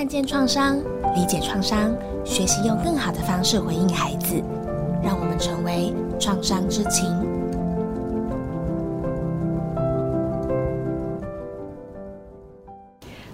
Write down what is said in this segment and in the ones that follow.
看见创伤，理解创伤，学习用更好的方式回应孩子，让我们成为创伤之情。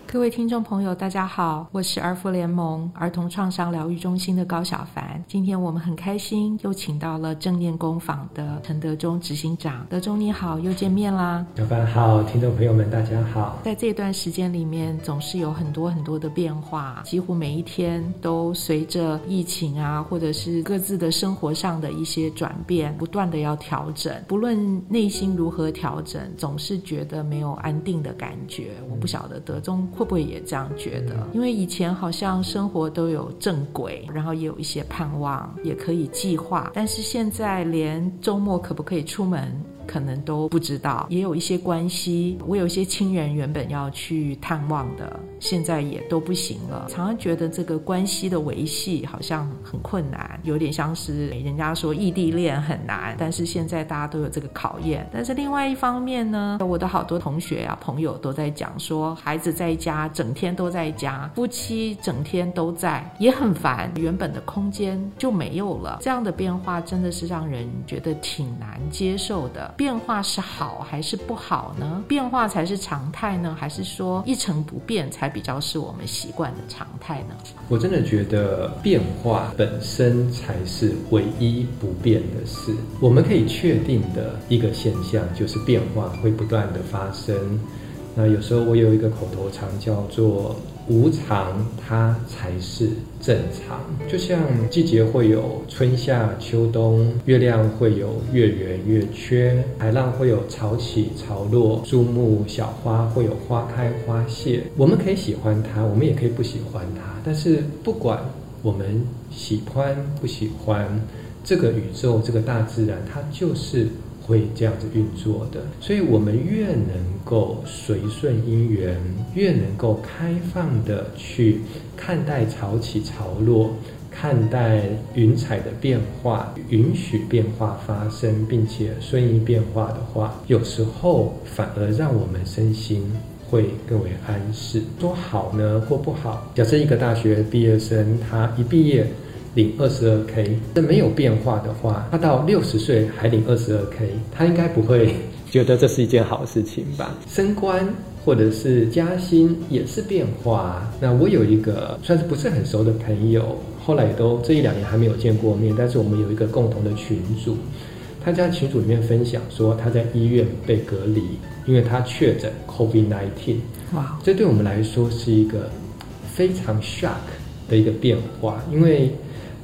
各位听众朋友，大家好，我是儿福联盟儿童创伤疗愈中心的高小凡。今天我们很开心，又请到了正念工坊的陈德忠执行长。德忠你好，又见面啦！小凡好，听众朋友们大家好。在这段时间里面，总是有很多很多的变化，几乎每一天都随着疫情啊，或者是各自的生活上的一些转变，不断的要调整。不论内心如何调整，总是觉得没有安定的感觉。我不晓得德忠会不。会也这样觉得，因为以前好像生活都有正轨，然后也有一些盼望，也可以计划，但是现在连周末可不可以出门？可能都不知道，也有一些关系。我有一些亲人原本要去探望的，现在也都不行了。常常觉得这个关系的维系好像很困难，有点像是人家说异地恋很难，但是现在大家都有这个考验。但是另外一方面呢，我的好多同学啊、朋友都在讲说，孩子在家整天都在家，夫妻整天都在，也很烦，原本的空间就没有了。这样的变化真的是让人觉得挺难接受的。变化是好还是不好呢？变化才是常态呢，还是说一成不变才比较是我们习惯的常态呢？我真的觉得变化本身才是唯一不变的事。我们可以确定的一个现象就是变化会不断的发生。那有时候我有一个口头禅叫做。无常，它才是正常。就像季节会有春夏秋冬，月亮会有月圆月缺，海浪会有潮起潮落，树木小花会有花开花谢。我们可以喜欢它，我们也可以不喜欢它。但是不管我们喜欢不喜欢，这个宇宙，这个大自然，它就是。会这样子运作的，所以我们越能够随顺因缘，越能够开放的去看待潮起潮落，看待云彩的变化，允许变化发生，并且顺应变化的话，有时候反而让我们身心会更为安适。说好呢或不好，假设一个大学毕业生，他一毕业。领二十二 k，这没有变化的话，他到六十岁还领二十二 k，他应该不会觉得这是一件好事情吧？升官或者是加薪也是变化。那我有一个算是不是很熟的朋友，后来都这一两年还没有见过面，但是我们有一个共同的群组，他在群组里面分享说他在医院被隔离，因为他确诊 COVID-19。哇，这对我们来说是一个非常 shock 的一个变化，因为。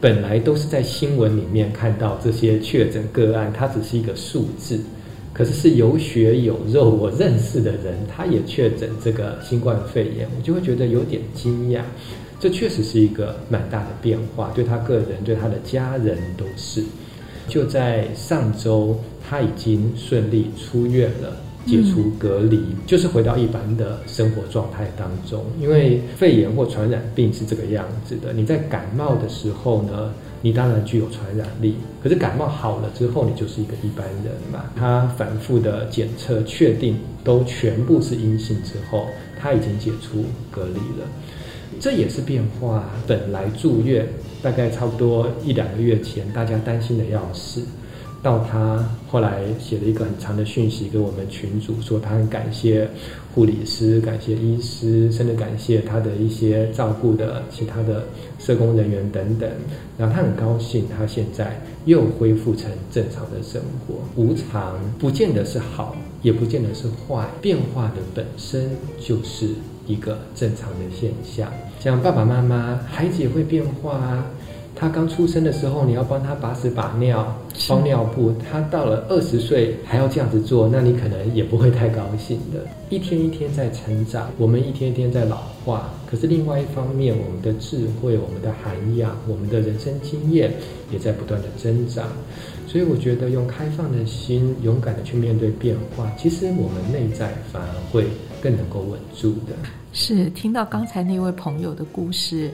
本来都是在新闻里面看到这些确诊个案，它只是一个数字，可是是有血有肉，我认识的人他也确诊这个新冠肺炎，我就会觉得有点惊讶。这确实是一个蛮大的变化，对他个人，对他的家人都是。就在上周，他已经顺利出院了。解除隔离，就是回到一般的生活状态当中。因为肺炎或传染病是这个样子的，你在感冒的时候呢，你当然具有传染力。可是感冒好了之后，你就是一个一般人嘛。他反复的检测确定都全部是阴性之后，他已经解除隔离了。这也是变化。本来住院大概差不多一两个月前，大家担心的要死。到他后来写了一个很长的讯息给我们群主，说他很感谢护理师、感谢医师，甚至感谢他的一些照顾的其他的社工人员等等。然后他很高兴，他现在又恢复成正常的生活。无常不见得是好，也不见得是坏，变化的本身就是一个正常的现象。像爸爸妈妈，孩子也会变化啊。他刚出生的时候，你要帮他把屎把尿、包尿布。他到了二十岁还要这样子做，那你可能也不会太高兴的。一天一天在成长，我们一天一天在老化。可是另外一方面，我们的智慧、我们的涵养、我们的人生经验也在不断的增长。所以我觉得用开放的心，勇敢的去面对变化，其实我们内在反而会更能够稳住的。是听到刚才那位朋友的故事，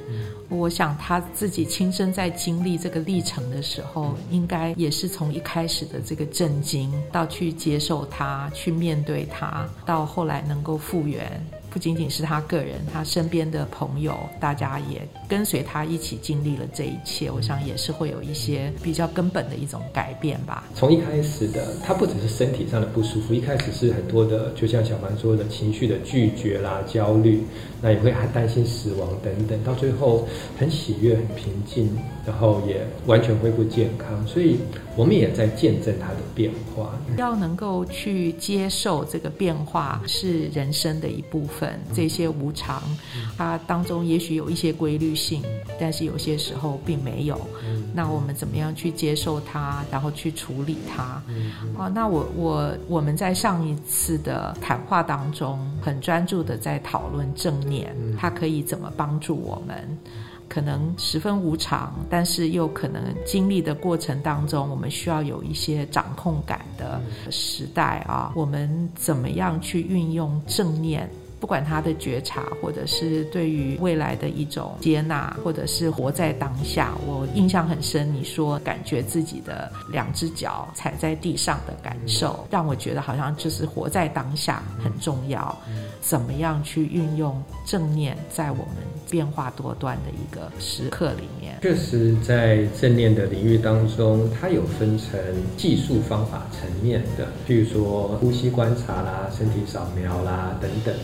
我想他自己亲身在经历这个历程的时候，应该也是从一开始的这个震惊，到去接受它、去面对它，到后来能够复原，不仅仅是他个人，他身边的朋友，大家也跟随他一起经历了这一切。我想也是会有一些比较根本的一种改变吧。从一开始的，他不只是身体上的不舒服，一开始是很多的，就像小凡说的情绪的拒绝啦、焦虑，那也会很担心死亡等等，到最后很喜悦、很平静，然后也完全恢复健康。所以我们也在见证他的变化。要能够去接受这个变化，是人生的一部分。这些无常，它当中也许有一些规律性，但是有些时候并没有。那我们怎么样去接受它，然后去处理它？哦，那我我我们在上一次的谈话当中，很专注的在讨论正念，它可以怎么帮助我们？可能十分无常，但是又可能经历的过程当中，我们需要有一些掌控感的时代啊。我们怎么样去运用正念？不管他的觉察，或者是对于未来的一种接纳，或者是活在当下，我印象很深。你说感觉自己的两只脚踩在地上的感受，让我觉得好像就是活在当下很重要。怎么样去运用正念，在我们变化多端的一个时刻里面？确实，在正念的领域当中，它有分成技术方法层面的，譬如说呼吸观察啦、身体扫描啦等等。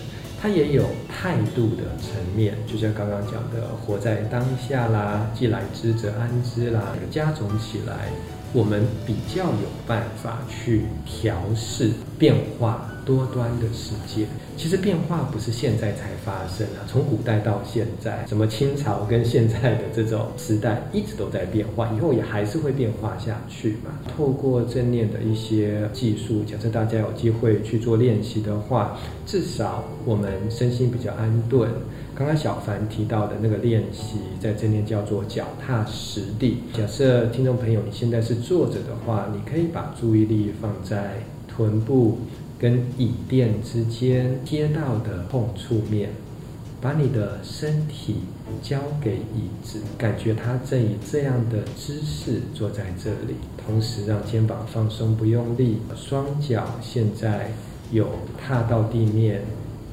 它也有态度的层面，就像刚刚讲的，活在当下啦，既来之则安之啦，加总起来，我们比较有办法去调试变化。多端的世界，其实变化不是现在才发生啊，从古代到现在，什么清朝跟现在的这种时代一直都在变化，以后也还是会变化下去嘛。透过正念的一些技术，假设大家有机会去做练习的话，至少我们身心比较安顿。刚刚小凡提到的那个练习，在正念叫做脚踏实地。假设听众朋友你现在是坐着的话，你可以把注意力放在臀部。跟椅垫之间接到的碰触面，把你的身体交给椅子，感觉它正以这样的姿势坐在这里，同时让肩膀放松不用力，双脚现在有踏到地面，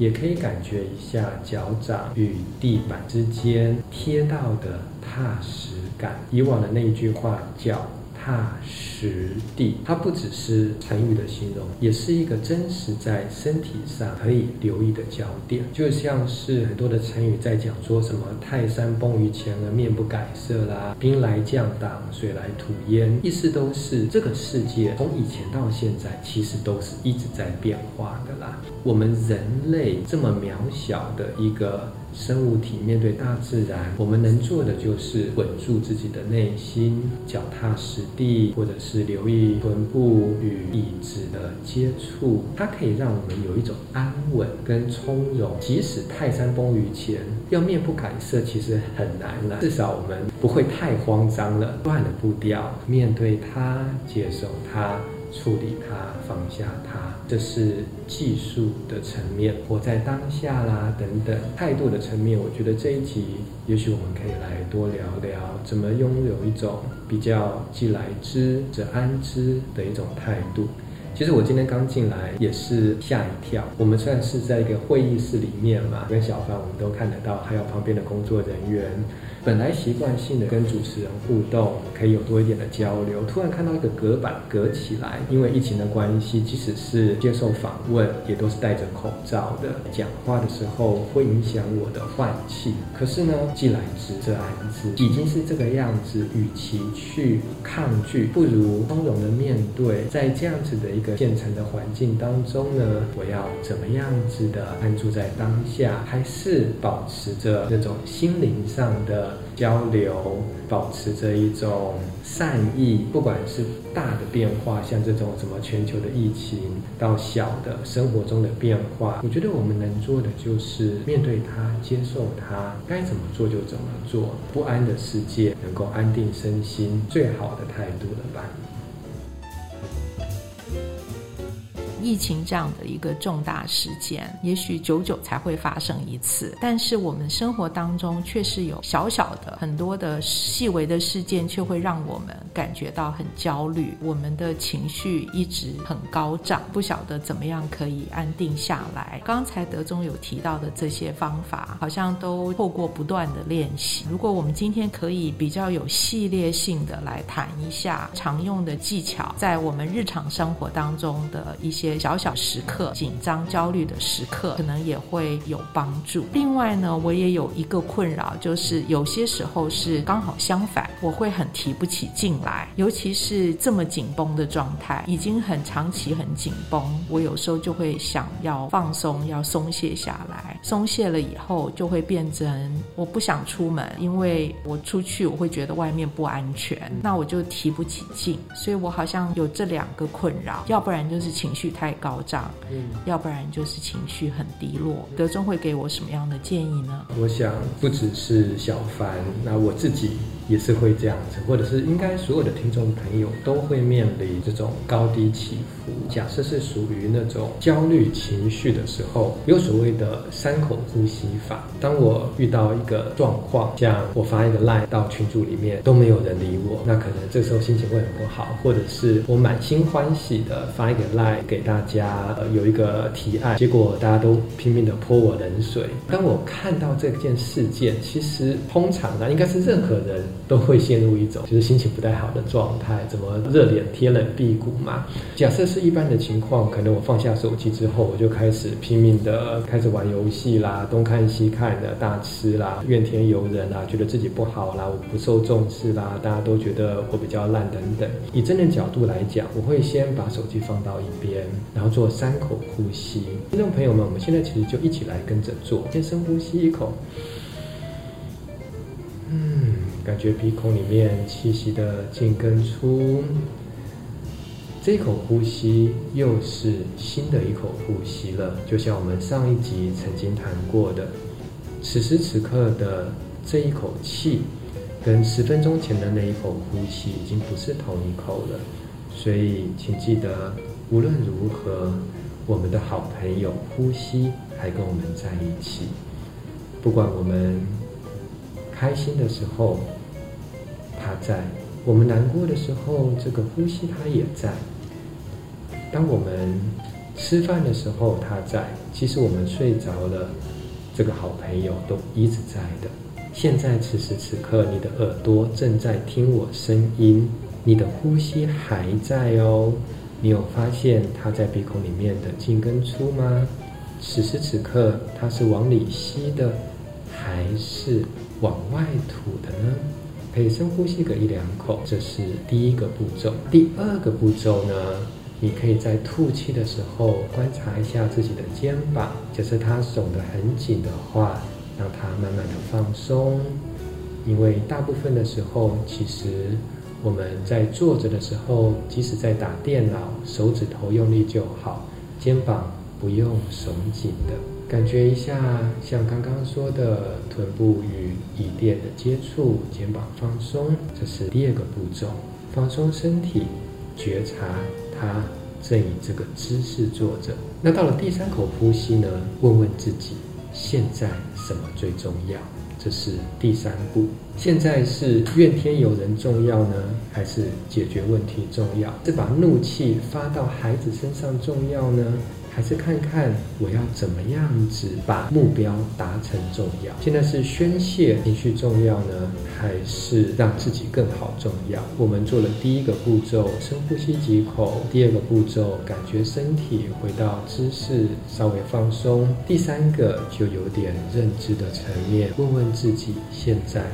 也可以感觉一下脚掌与地板之间贴到的踏实感。以往的那一句话脚。踏实地，它不只是成语的形容，也是一个真实在身体上可以留意的焦点。就像是很多的成语在讲说什么“泰山崩于前而面不改色”啦，“兵来将挡，水来土掩”，意思都是这个世界从以前到现在，其实都是一直在变化的啦。我们人类这么渺小的一个。生物体面对大自然，我们能做的就是稳住自己的内心，脚踏实地，或者是留意臀部与椅子的接触，它可以让我们有一种安稳跟从容。即使泰山崩于前，要面不改色，其实很难了。至少我们不会太慌张了，断了步调，面对它，接受它。处理它，放下它，这是技术的层面；活在当下啦，等等态度的层面。我觉得这一集，也许我们可以来多聊聊，怎么拥有一种比较既来之则安之的一种态度。其实我今天刚进来也是吓一跳。我们虽然是在一个会议室里面嘛，跟小范我们都看得到，还有旁边的工作人员。本来习惯性的跟主持人互动，可以有多一点的交流。突然看到一个隔板隔起来，因为疫情的关系，即使是接受访问，也都是戴着口罩的。讲话的时候会影响我的换气。可是呢，既来之则安之，已经是这个样子。与其去抗拒，不如从容的面对。在这样子的一个现成的环境当中呢，我要怎么样子的安住在当下，还是保持着那种心灵上的。交流，保持着一种善意，不管是大的变化，像这种什么全球的疫情，到小的生活中的变化，我觉得我们能做的就是面对它，接受它，该怎么做就怎么做。不安的世界能够安定身心，最好的态度了吧。疫情这样的一个重大事件，也许久久才会发生一次，但是我们生活当中却是有小小的很多的细微的事件，却会让我们感觉到很焦虑，我们的情绪一直很高涨，不晓得怎么样可以安定下来。刚才德宗有提到的这些方法，好像都透过不断的练习。如果我们今天可以比较有系列性的来谈一下常用的技巧，在我们日常生活当中的一些小小时刻、紧张、焦虑的时刻，可能也会有帮助。另外呢，我也有一个困扰，就是有些时候是刚好相反，我会很提不起劲来，尤其是这么紧绷的状态，已经很长期很紧绷，我有时候就会想要放松，要松懈下来。松懈了以后，就会变成我不想出门，因为我出去我会觉得外面不安全，那我就提不起劲，所以我好像有这两个困扰，要不然就是情绪太高涨，嗯，要不然就是情绪很低落。德中会给我什么样的建议呢？我想不只是小凡，那我自己。也是会这样子，或者是应该所有的听众朋友都会面临这种高低起伏。假设是属于那种焦虑情绪的时候，有所谓的三口呼吸法。当我遇到一个状况，像我发一个 line 到群组里面都没有人理我，那可能这时候心情会很不好，或者是我满心欢喜的发一个 line 给大家，呃，有一个提案，结果大家都拼命的泼我冷水。当我看到这件事件，其实通常呢，应该是任何人。都会陷入一种就是心情不太好的状态，怎么热脸贴冷屁股嘛？假设是一般的情况，可能我放下手机之后，我就开始拼命的开始玩游戏啦，东看西看的大吃啦，怨天尤人啦，觉得自己不好啦，我不受重视啦，大家都觉得我比较烂等等。以真的角度来讲，我会先把手机放到一边，然后做三口呼吸。听众朋友们，我们现在其实就一起来跟着做，先深呼吸一口。感觉鼻孔里面气息的进跟出，这一口呼吸又是新的一口呼吸了。就像我们上一集曾经谈过的，此时此刻的这一口气，跟十分钟前的那一口呼吸已经不是同一口了。所以，请记得，无论如何，我们的好朋友呼吸还跟我们在一起，不管我们。开心的时候，他在；我们难过的时候，这个呼吸他也在。当我们吃饭的时候，他在；其实我们睡着了，这个好朋友都一直在的。现在此时此刻，你的耳朵正在听我声音，你的呼吸还在哦。你有发现他在鼻孔里面的进跟出吗？此时此刻，它是往里吸的，还是？往外吐的呢，可以深呼吸个一两口，这是第一个步骤。第二个步骤呢，你可以在吐气的时候观察一下自己的肩膀，假设它耸得很紧的话，让它慢慢的放松。因为大部分的时候，其实我们在坐着的时候，即使在打电脑，手指头用力就好，肩膀不用耸紧的。感觉一下，像刚刚说的，臀部与椅垫的接触，肩膀放松，这是第二个步骤。放松身体，觉察它正以这个姿势坐着。那到了第三口呼吸呢？问问自己，现在什么最重要？这是第三步。现在是怨天尤人重要呢，还是解决问题重要？是把怒气发到孩子身上重要呢？还是看看我要怎么样子把目标达成重要。现在是宣泄情绪重要呢，还是让自己更好重要？我们做了第一个步骤，深呼吸几口；第二个步骤，感觉身体回到姿势，稍微放松；第三个就有点认知的层面，问问自己现在。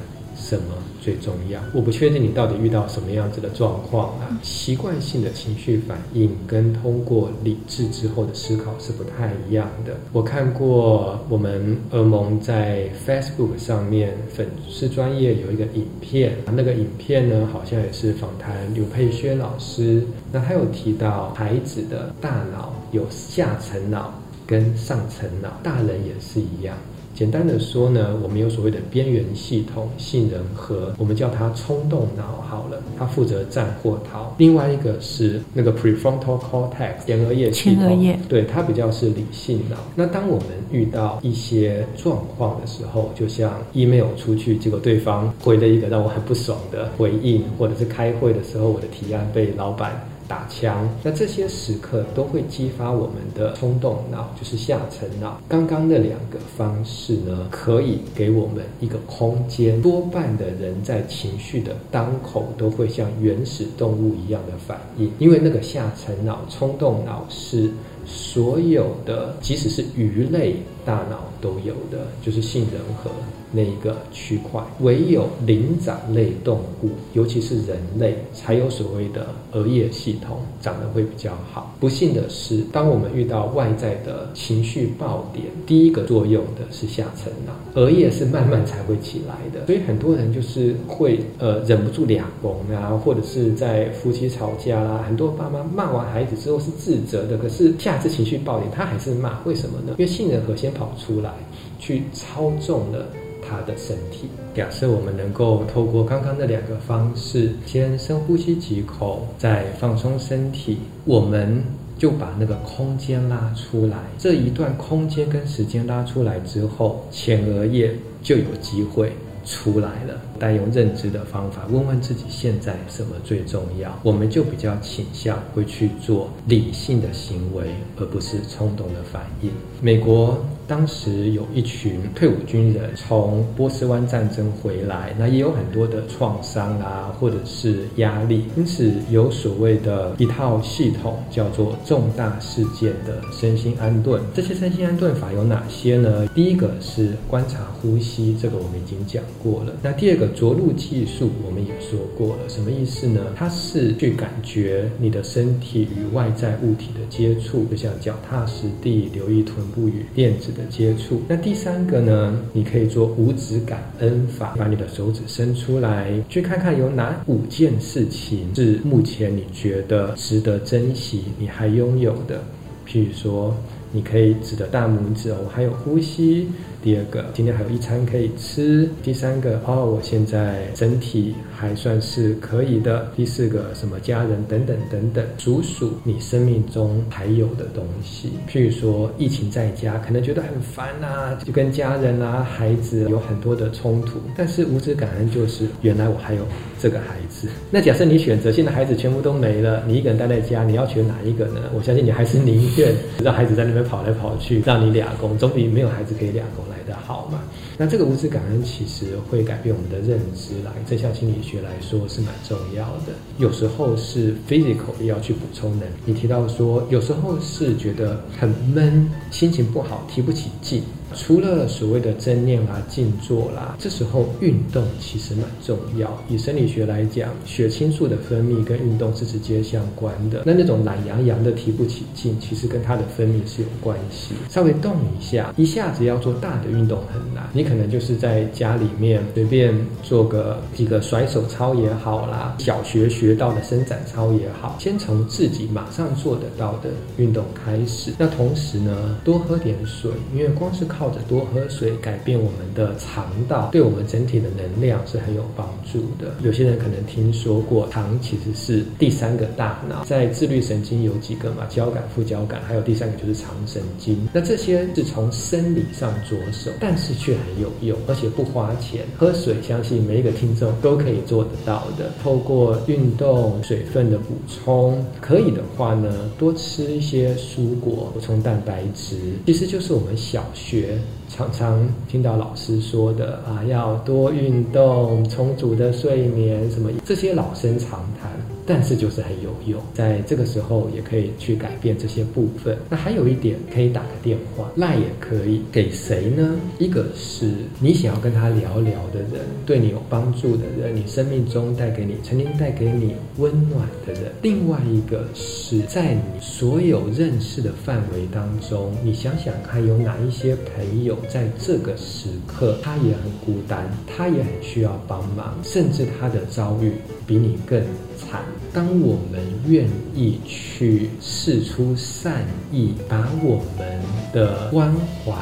什么最重要？我不确定你到底遇到什么样子的状况啊。习惯性的情绪反应跟通过理智之后的思考是不太一样的。我看过我们噩蒙在 Facebook 上面粉丝专业有一个影片，那个影片呢好像也是访谈刘佩轩老师。那他有提到孩子的大脑有下层脑跟上层脑，大人也是一样。简单的说呢，我们有所谓的边缘系统、杏仁核，我们叫它冲动脑好了，它负责战或逃。另外一个是那个 prefrontal cortex 前额叶系统，对它比较是理性脑。那当我们遇到一些状况的时候，就像 email 出去，结果对方回了一个让我很不爽的回应，或者是开会的时候，我的提案被老板。打枪，那这些时刻都会激发我们的冲动脑，就是下层脑。刚刚那两个方式呢，可以给我们一个空间。多半的人在情绪的当口，都会像原始动物一样的反应，因为那个下层脑、冲动脑是。所有的，即使是鱼类大脑都有的，就是杏仁核那一个区块。唯有灵长类动物，尤其是人类，才有所谓的额叶系统长得会比较好。不幸的是，当我们遇到外在的情绪爆点，第一个作用的是下层脑，额叶是慢慢才会起来的。所以很多人就是会呃忍不住两崩啊，或者是在夫妻吵架啦，很多爸妈骂完孩子之后是自责的，可是下。次情绪爆点，他还是骂，为什么呢？因为杏仁核先跑出来，去操纵了他的身体。假设我们能够透过刚刚那两个方式，先深呼吸几口，再放松身体，我们就把那个空间拉出来。这一段空间跟时间拉出来之后，前额叶就有机会。出来了，但用认知的方法，问问自己现在什么最重要，我们就比较倾向会去做理性的行为，而不是冲动的反应。美国。当时有一群退伍军人从波斯湾战争回来，那也有很多的创伤啊，或者是压力，因此有所谓的一套系统，叫做重大事件的身心安顿。这些身心安顿法有哪些呢？第一个是观察呼吸，这个我们已经讲过了。那第二个着陆技术，我们也说过了，什么意思呢？它是去感觉你的身体与外在物体的接触，就像脚踏实地，留意臀部与垫子。的接触。那第三个呢？你可以做五指感恩法，把你的手指伸出来，去看看有哪五件事情是目前你觉得值得珍惜，你还拥有的。譬如说，你可以指着大拇指，我还有呼吸。第二个，今天还有一餐可以吃。第三个，哦，我现在整体还算是可以的。第四个，什么家人等等等等，数数你生命中还有的东西。譬如说，疫情在家，可能觉得很烦啊，就跟家人啊、孩子有很多的冲突。但是无知感恩就是，原来我还有这个孩子。那假设你选择现在孩子全部都没了，你一个人待在家，你要选哪一个呢？我相信你还是宁愿让孩子在那边跑来跑去，让你俩工，总比没有孩子可以俩工来。的好嘛？那这个无知感恩其实会改变我们的认知，来正向心理学来说是蛮重要的。有时候是 physical 要去补充的。你提到说，有时候是觉得很闷，心情不好，提不起劲。除了所谓的正念啦、静坐啦，这时候运动其实蛮重要。以生理学来讲，血清素的分泌跟运动是直接相关的。那那种懒洋洋的提不起劲，其实跟它的分泌是有关系。稍微动一下，一下子要做大的运动很难。你可能就是在家里面随便做个几个甩手操也好啦，小学学到的伸展操也好，先从自己马上做得到的运动开始。那同时呢，多喝点水，因为光是靠靠着多喝水改变我们的肠道，对我们整体的能量是很有帮助的。有些人可能听说过，糖其实是第三个大脑，在自律神经有几个嘛？交感、副交感，还有第三个就是肠神经。那这些是从生理上着手，但是却很有用，而且不花钱。喝水，相信每一个听众都可以做得到的。透过运动、水分的补充，可以的话呢，多吃一些蔬果，补充蛋白质，其实就是我们小学。常常听到老师说的啊，要多运动、充足的睡眠，什么这些老生常谈。但是就是很有用，在这个时候也可以去改变这些部分。那还有一点，可以打个电话，赖也可以给谁呢？一个是你想要跟他聊聊的人，对你有帮助的人，你生命中带给你曾经带给你温暖的人。另外一个是在你所有认识的范围当中，你想想看，有哪一些朋友在这个时刻他也很孤单，他也很需要帮忙，甚至他的遭遇比你更惨。当我们愿意去试出善意，把我们的关怀。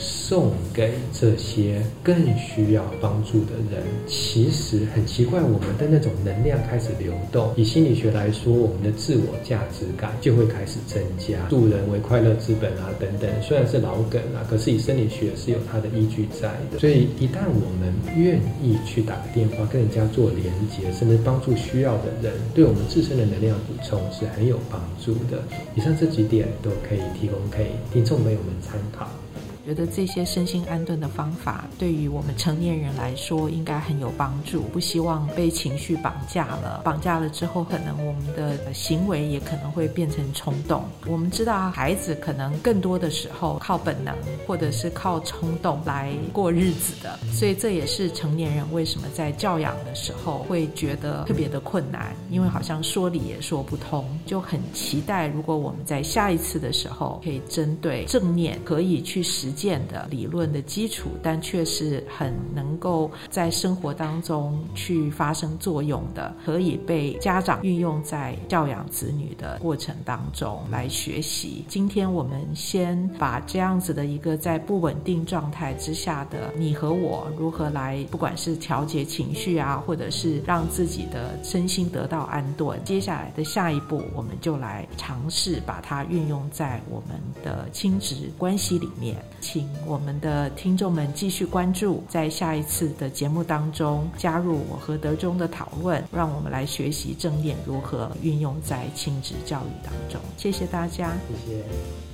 送给这些更需要帮助的人。其实很奇怪，我们的那种能量开始流动。以心理学来说，我们的自我价值感就会开始增加。助人为快乐之本啊，等等，虽然是老梗啊，可是以生理学是有它的依据在的。所以一旦我们愿意去打个电话跟人家做连接，甚至帮助需要的人，对我们自身的能量补充是很有帮助的。以上这几点都可以提供给听众朋友我们参考。觉得这些身心安顿的方法，对于我们成年人来说应该很有帮助。不希望被情绪绑架了，绑架了之后，可能我们的行为也可能会变成冲动。我们知道，孩子可能更多的时候靠本能或者是靠冲动来过日子的，所以这也是成年人为什么在教养的时候会觉得特别的困难，因为好像说理也说不通。就很期待，如果我们在下一次的时候，可以针对正念，可以去实。建的理论的基础，但却是很能够在生活当中去发生作用的，可以被家长运用在教养子女的过程当中来学习。今天我们先把这样子的一个在不稳定状态之下的你和我如何来，不管是调节情绪啊，或者是让自己的身心得到安顿。接下来的下一步，我们就来尝试把它运用在我们的亲子关系里面。请我们的听众们继续关注，在下一次的节目当中加入我和德中的讨论，让我们来学习正念如何运用在亲子教育当中。谢谢大家，谢谢。